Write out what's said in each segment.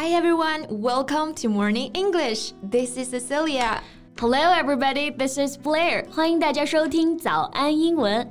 Hi everyone, welcome to Morning English. This is Cecilia. Hello everybody, this is Blair. 欢迎大家收听早安英文。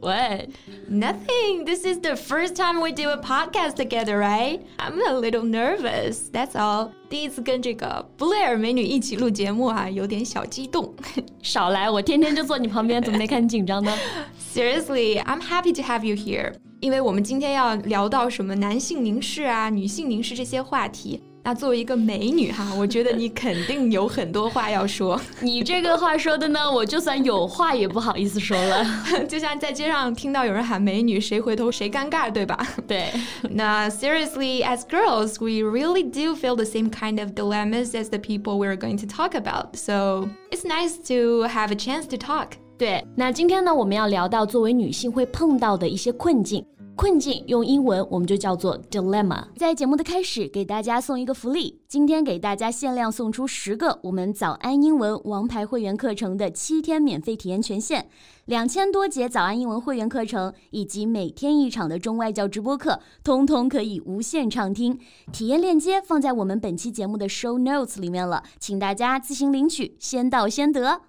What? Nothing. This is the first time we do a podcast together, right? I'm a little nervous. That's all. 第一次跟这个布莱尔美女一起录节目啊，有点小激动。少来，我天天就坐你旁边，怎么没看你紧张呢？Seriously, I'm happy to have you here. 因为我们今天要聊到什么男性凝视啊、女性凝视这些话题。那作为一个美女哈，我觉得你肯定有很多话要说。你这个话说的呢，我就算有话也不好意思说了。就像在街上听到有人喊美女，谁回头谁尴尬，对吧？对。那 seriously, as girls, we really do feel the same kind of dilemmas as the people we're going to talk about. So it's nice to have a chance to talk. 对，那今天呢，我们要聊到作为女性会碰到的一些困境。困境用英文我们就叫做 dilemma。在节目的开始，给大家送一个福利，今天给大家限量送出十个我们早安英文王牌会员课程的七天免费体验权限，两千多节早安英文会员课程以及每天一场的中外教直播课，通通可以无限畅听。体验链接放在我们本期节目的 show notes 里面了，请大家自行领取，先到先得。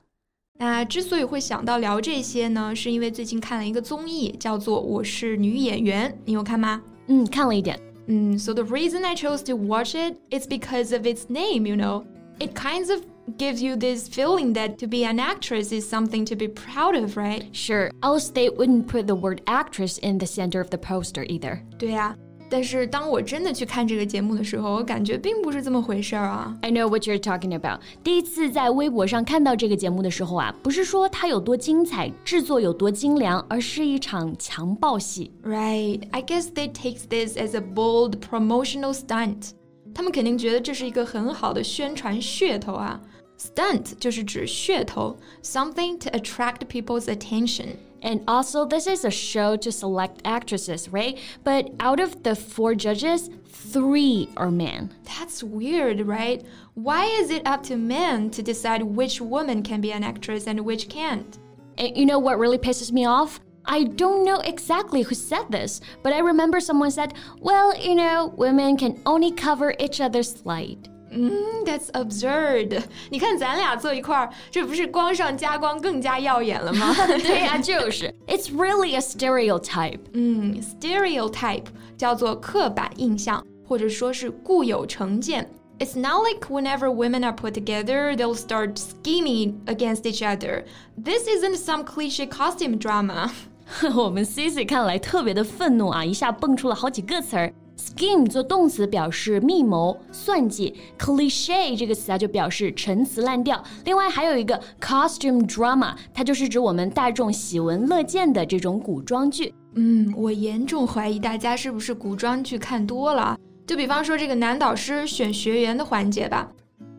那之所以会想到聊这些呢，是因为最近看了一个综艺，叫做《我是女演员》，你有看吗？嗯，看了一点。嗯，So the reason I chose to watch it is because of its name. You know, it kinds of gives you this feeling that to be an actress is something to be proud of, right? Sure. Else they wouldn't put the word actress in the center of the poster either. 对呀。 但是当我真的去看这个节目的时候，我感觉并不是这么回事儿啊。I know what you're talking about。第一次在微博上看到这个节目的时候啊，不是说它有多精彩，制作有多精良，而是一场强暴戏。Right. I guess they take this as a bold promotional stunt. 他们肯定觉得这是一个很好的宣传噱头啊。Stunt 就是指噱头，something to attract people's attention. And also, this is a show to select actresses, right? But out of the four judges, three are men. That's weird, right? Why is it up to men to decide which woman can be an actress and which can't? And you know what really pisses me off? I don't know exactly who said this, but I remember someone said, well, you know, women can only cover each other's slight. Mm, that's absurd！你看咱俩坐一块儿，这不是光上加光更加耀眼了吗？对呀、啊，就是。It's really a stereotype。嗯，stereotype 叫做刻板印象，或者说是固有成见。It's not like whenever women are put together, they'll start scheming against each other. This isn't some cliche costume drama. 我们 Cici 看来特别的愤怒啊，一下蹦出了好几个词儿。 Scheme 做动词表示密谋、算计，cliche 这个词啊就表示陈词滥调。另外还有一个 costume drama，它就是指我们大众喜闻乐见的这种古装剧。嗯，我严重怀疑大家是不是古装剧看多了。就比方说这个男导师选学员的环节吧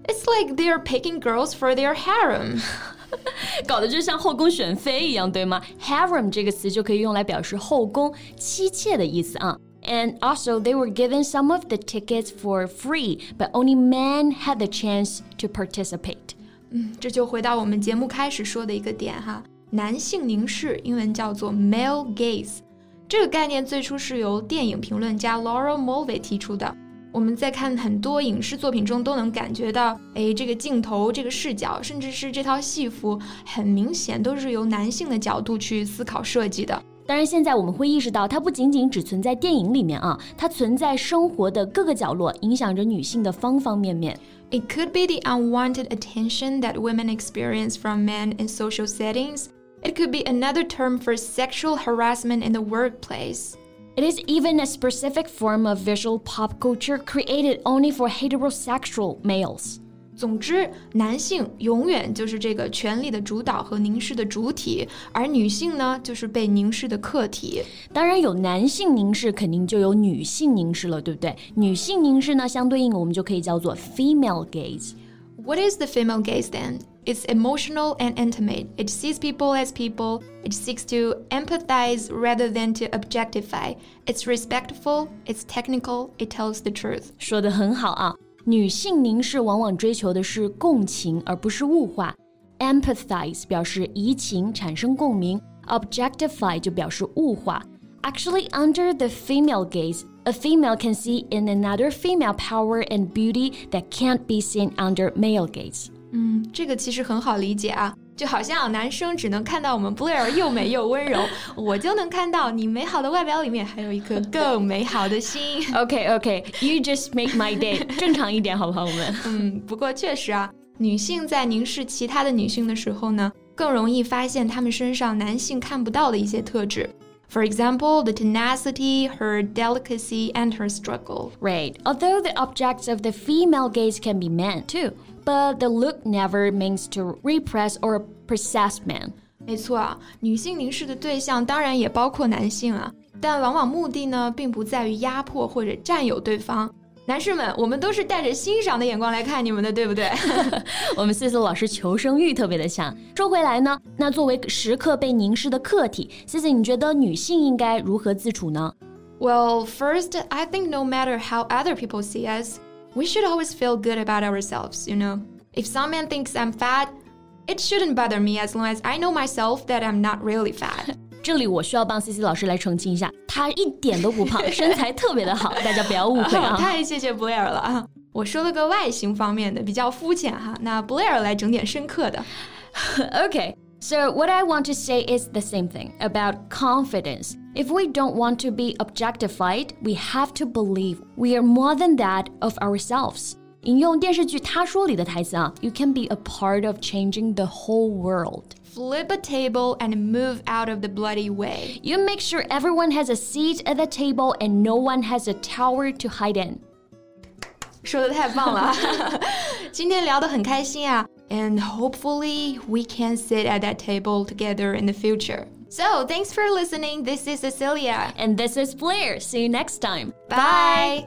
，It's like they're picking girls for their harem，搞得就像后宫选妃一样，对吗？Harem 这个词就可以用来表示后宫、妻妾的意思啊。And also, they were given some of the tickets for free, but only men had the chance to participate. 嗯，这就回到我们节目开始说的一个点哈，男性凝视，英文叫做 male gaze。这个概念最初是由电影评论家 Laura Mulvey 提出的。我们在看很多影视作品中都能感觉到，哎，这个镜头、这个视角，甚至是这套戏服，很明显都是由男性的角度去思考设计的。当然，现在我们会意识到，它不仅仅只存在电影里面啊，它存在生活的各个角落，影响着女性的方方面面。It could be the unwanted attention that women experience from men in social settings. It could be another term for sexual harassment in the workplace. It is even a specific form of visual pop culture created only for heterosexual males. 总之，男性永远就是这个权力的主导和凝视的主体，而女性呢，就是被凝视的客体。当然，有男性凝视，肯定就有女性凝视了，对不对？女性凝视呢，相对应我们就可以叫做 female gaze。What is the female gaze then? It's emotional and intimate. It sees people as people. It seeks to empathize rather than to objectify. It's respectful. It's technical. It tells the truth. 说的很好啊。 女性凝视往往追求的是共情，而不是物化。Empathize 表示移情，产生共鸣；Objectify 就表示物化。 Actually, under the female gaze, a female can see in another female power and beauty that can't be seen under male gaze. 嗯，这个其实很好理解啊， 就好像男生只能看到我们 Blair 又美又温柔，我就能看到你美好的外表里面还有一颗更美好的心。Okay, okay, you just make my day. 正常一点好不好？我们嗯，不过确实啊，女性在凝视其他的女性的时候呢，更容易发现她们身上男性看不到的一些特质。For example, the tenacity, her delicacy, and her struggle. Right. Although the objects of the female gaze can be men too, but the look never means to repress or possess men. 没错啊，女性凝视的对象当然也包括男性啊，但往往目的呢，并不在于压迫或者占有对方。 男士们，我们都是带着欣赏的眼光来看你们的，对不对？我们 Cici 老师求生欲特别的强。说回来呢，那作为时刻被凝视的客体，Cici，你觉得女性应该如何自处呢？Well, first, I think no matter how other people see us, we should always feel good about ourselves. You know, if some man thinks I'm fat, it shouldn't bother me as long as I know myself that I'm not really fat. 这里我需要帮 C C 老师来澄清一下，她一点都不胖，身材特别的好，大家不要误会啊！太谢谢 Blair 了啊！我说了个外形方面的，比较肤浅哈。那 Blair 来整点深刻的。okay. So, what I want to say is the same thing about confidence. If we don't want to be objectified, we have to believe we are more than that of ourselves. 引用电视剧《他说》里的台词啊，You can be a part of changing the whole world flip a table and move out of the bloody way. You make sure everyone has a seat at the table and no one has a tower to hide in. 说的太棒了，今天聊得很开心啊，and hopefully we can sit at that table together in the future. So thanks for listening. This is Cecilia and this is Blair. See you next time. Bye.